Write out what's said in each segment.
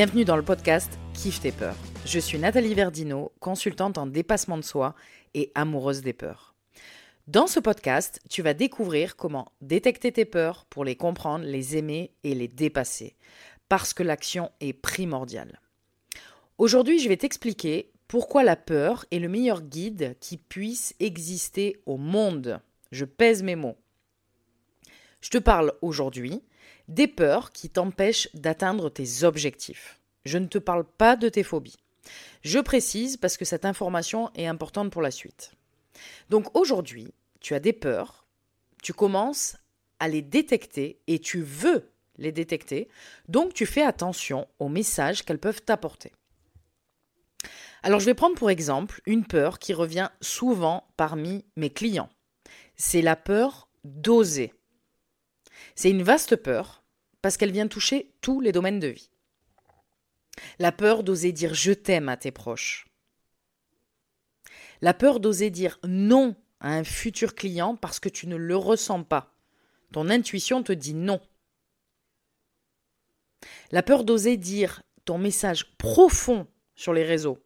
Bienvenue dans le podcast Kiffe tes peurs. Je suis Nathalie Verdino, consultante en dépassement de soi et amoureuse des peurs. Dans ce podcast, tu vas découvrir comment détecter tes peurs pour les comprendre, les aimer et les dépasser, parce que l'action est primordiale. Aujourd'hui, je vais t'expliquer pourquoi la peur est le meilleur guide qui puisse exister au monde. Je pèse mes mots. Je te parle aujourd'hui des peurs qui t'empêchent d'atteindre tes objectifs. Je ne te parle pas de tes phobies. Je précise parce que cette information est importante pour la suite. Donc aujourd'hui, tu as des peurs, tu commences à les détecter et tu veux les détecter, donc tu fais attention aux messages qu'elles peuvent t'apporter. Alors je vais prendre pour exemple une peur qui revient souvent parmi mes clients. C'est la peur d'oser. C'est une vaste peur parce qu'elle vient toucher tous les domaines de vie. La peur d'oser dire je t'aime à tes proches. La peur d'oser dire non à un futur client parce que tu ne le ressens pas. Ton intuition te dit non. La peur d'oser dire ton message profond sur les réseaux.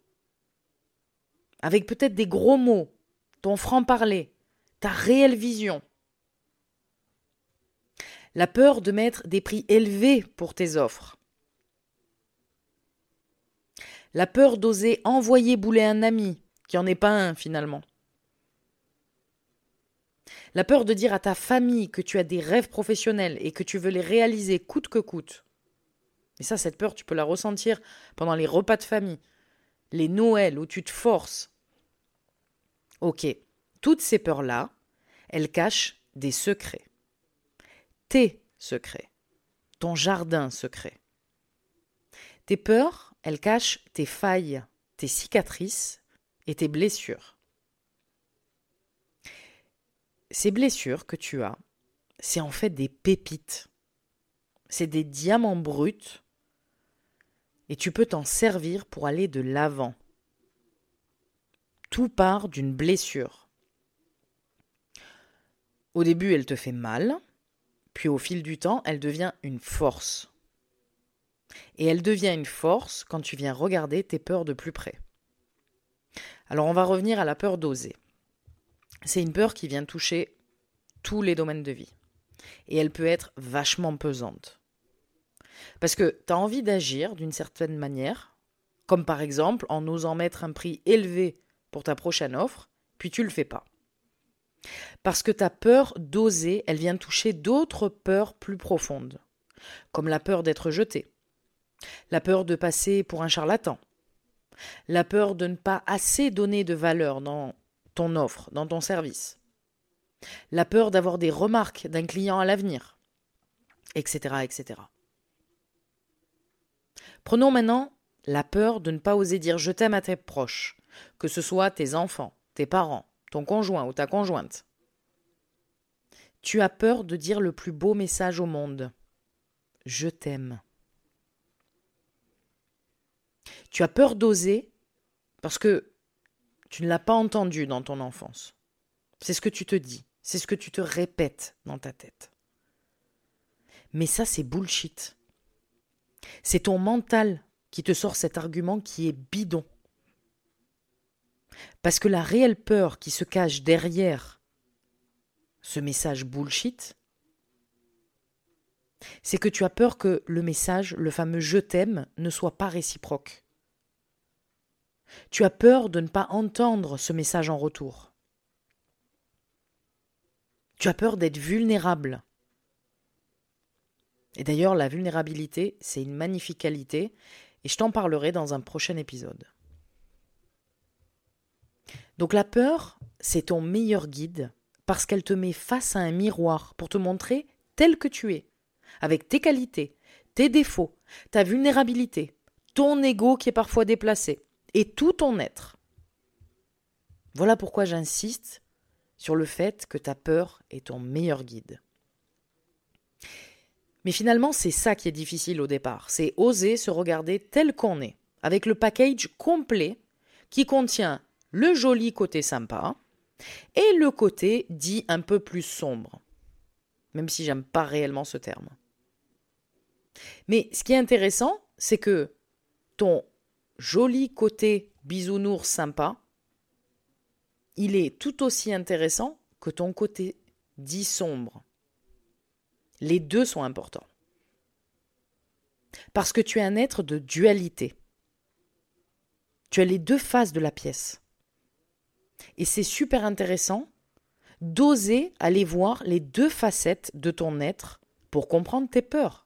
Avec peut-être des gros mots, ton franc-parler, ta réelle vision. La peur de mettre des prix élevés pour tes offres. La peur d'oser envoyer bouler un ami, qui n'en est pas un finalement. La peur de dire à ta famille que tu as des rêves professionnels et que tu veux les réaliser coûte que coûte. Et ça, cette peur, tu peux la ressentir pendant les repas de famille, les Noëls où tu te forces. Ok, toutes ces peurs-là, elles cachent des secrets. Tes secrets. Ton jardin secret. Tes peurs, elles cachent tes failles, tes cicatrices et tes blessures. Ces blessures que tu as, c'est en fait des pépites. C'est des diamants bruts et tu peux t'en servir pour aller de l'avant. Tout part d'une blessure. Au début, elle te fait mal, puis au fil du temps, elle devient une force. Et elle devient une force quand tu viens regarder tes peurs de plus près. Alors on va revenir à la peur d'oser. C'est une peur qui vient toucher tous les domaines de vie. Et elle peut être vachement pesante. Parce que tu as envie d'agir d'une certaine manière, comme par exemple en osant mettre un prix élevé pour ta prochaine offre, puis tu le fais pas. Parce que ta peur d'oser, elle vient toucher d'autres peurs plus profondes, comme la peur d'être jeté, la peur de passer pour un charlatan, la peur de ne pas assez donner de valeur dans ton offre, dans ton service, la peur d'avoir des remarques d'un client à l'avenir, etc., etc. Prenons maintenant la peur de ne pas oser dire je t'aime à tes proches, que ce soit tes enfants, tes parents, ton conjoint ou ta conjointe. Tu as peur de dire le plus beau message au monde. Je t'aime. Tu as peur d'oser parce que tu ne l'as pas entendu dans ton enfance. C'est ce que tu te dis, c'est ce que tu te répètes dans ta tête. Mais ça, c'est bullshit. C'est ton mental qui te sort cet argument qui est bidon. Parce que la réelle peur qui se cache derrière ce message bullshit, c'est que tu as peur que le message, le fameux je t'aime, ne soit pas réciproque. Tu as peur de ne pas entendre ce message en retour. Tu as peur d'être vulnérable. Et d'ailleurs, la vulnérabilité, c'est une magnifique qualité, et je t'en parlerai dans un prochain épisode. Donc la peur, c'est ton meilleur guide, parce qu'elle te met face à un miroir pour te montrer tel que tu es, avec tes qualités, tes défauts, ta vulnérabilité, ton ego qui est parfois déplacé, et tout ton être. Voilà pourquoi j'insiste sur le fait que ta peur est ton meilleur guide. Mais finalement, c'est ça qui est difficile au départ, c'est oser se regarder tel qu'on est, avec le package complet qui contient le joli côté sympa et le côté dit un peu plus sombre, même si j'aime pas réellement ce terme. Mais ce qui est intéressant, c'est que ton joli côté bisounours sympa, il est tout aussi intéressant que ton côté dit sombre. Les deux sont importants. Parce que tu es un être de dualité. Tu as les deux faces de la pièce. Et c'est super intéressant d'oser aller voir les deux facettes de ton être pour comprendre tes peurs.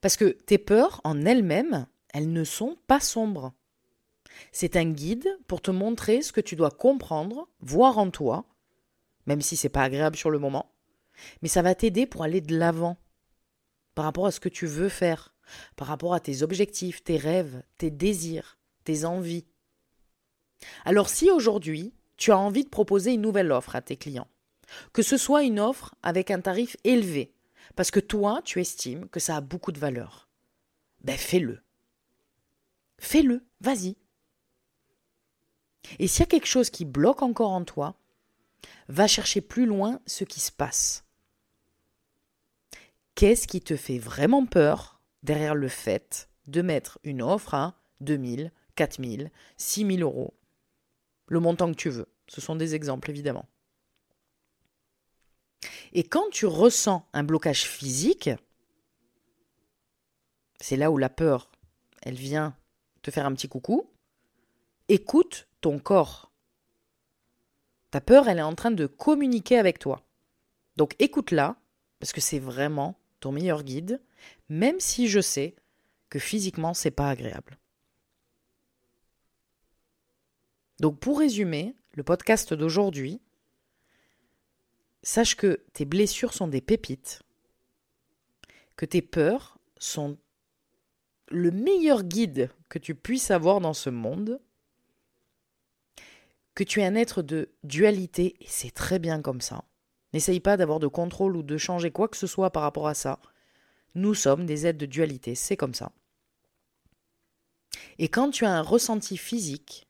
Parce que tes peurs en elles-mêmes, elles ne sont pas sombres. C'est un guide pour te montrer ce que tu dois comprendre, voir en toi, même si c'est pas agréable sur le moment, mais ça va t'aider pour aller de l'avant par rapport à ce que tu veux faire, par rapport à tes objectifs, tes rêves, tes désirs, tes envies. Alors si aujourd'hui, tu as envie de proposer une nouvelle offre à tes clients, que ce soit une offre avec un tarif élevé, parce que toi, tu estimes que ça a beaucoup de valeur, ben fais-le. Fais-le, vas-y. Et s'il y a quelque chose qui bloque encore en toi, va chercher plus loin ce qui se passe. Qu'est-ce qui te fait vraiment peur derrière le fait de mettre une offre à 2000, 4000, 6000 euros Le montant que tu veux. Ce sont des exemples, évidemment. Et quand tu ressens un blocage physique, c'est là où la peur, elle vient te faire un petit coucou. Écoute ton corps. Ta peur, elle est en train de communiquer avec toi. Donc écoute-la, parce que c'est vraiment ton meilleur guide, même si je sais que physiquement c'est pas agréable. Donc pour résumer, le podcast d'aujourd'hui, sache que tes blessures sont des pépites, que tes peurs sont le meilleur guide que tu puisses avoir dans ce monde, que tu es un être de dualité, et c'est très bien comme ça. N'essaye pas d'avoir de contrôle ou de changer quoi que ce soit par rapport à ça. Nous sommes des êtres de dualité, c'est comme ça. Et quand tu as un ressenti physique,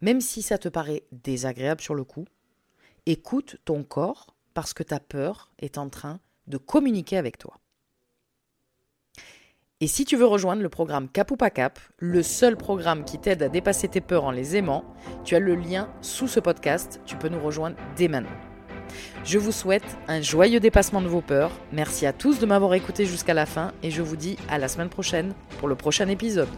même si ça te paraît désagréable sur le coup, écoute ton corps parce que ta peur est en train de communiquer avec toi. Et si tu veux rejoindre le programme Cap ou pas Cap, le seul programme qui t'aide à dépasser tes peurs en les aimant, tu as le lien sous ce podcast, tu peux nous rejoindre dès maintenant. Je vous souhaite un joyeux dépassement de vos peurs. Merci à tous de m'avoir écouté jusqu'à la fin et je vous dis à la semaine prochaine pour le prochain épisode.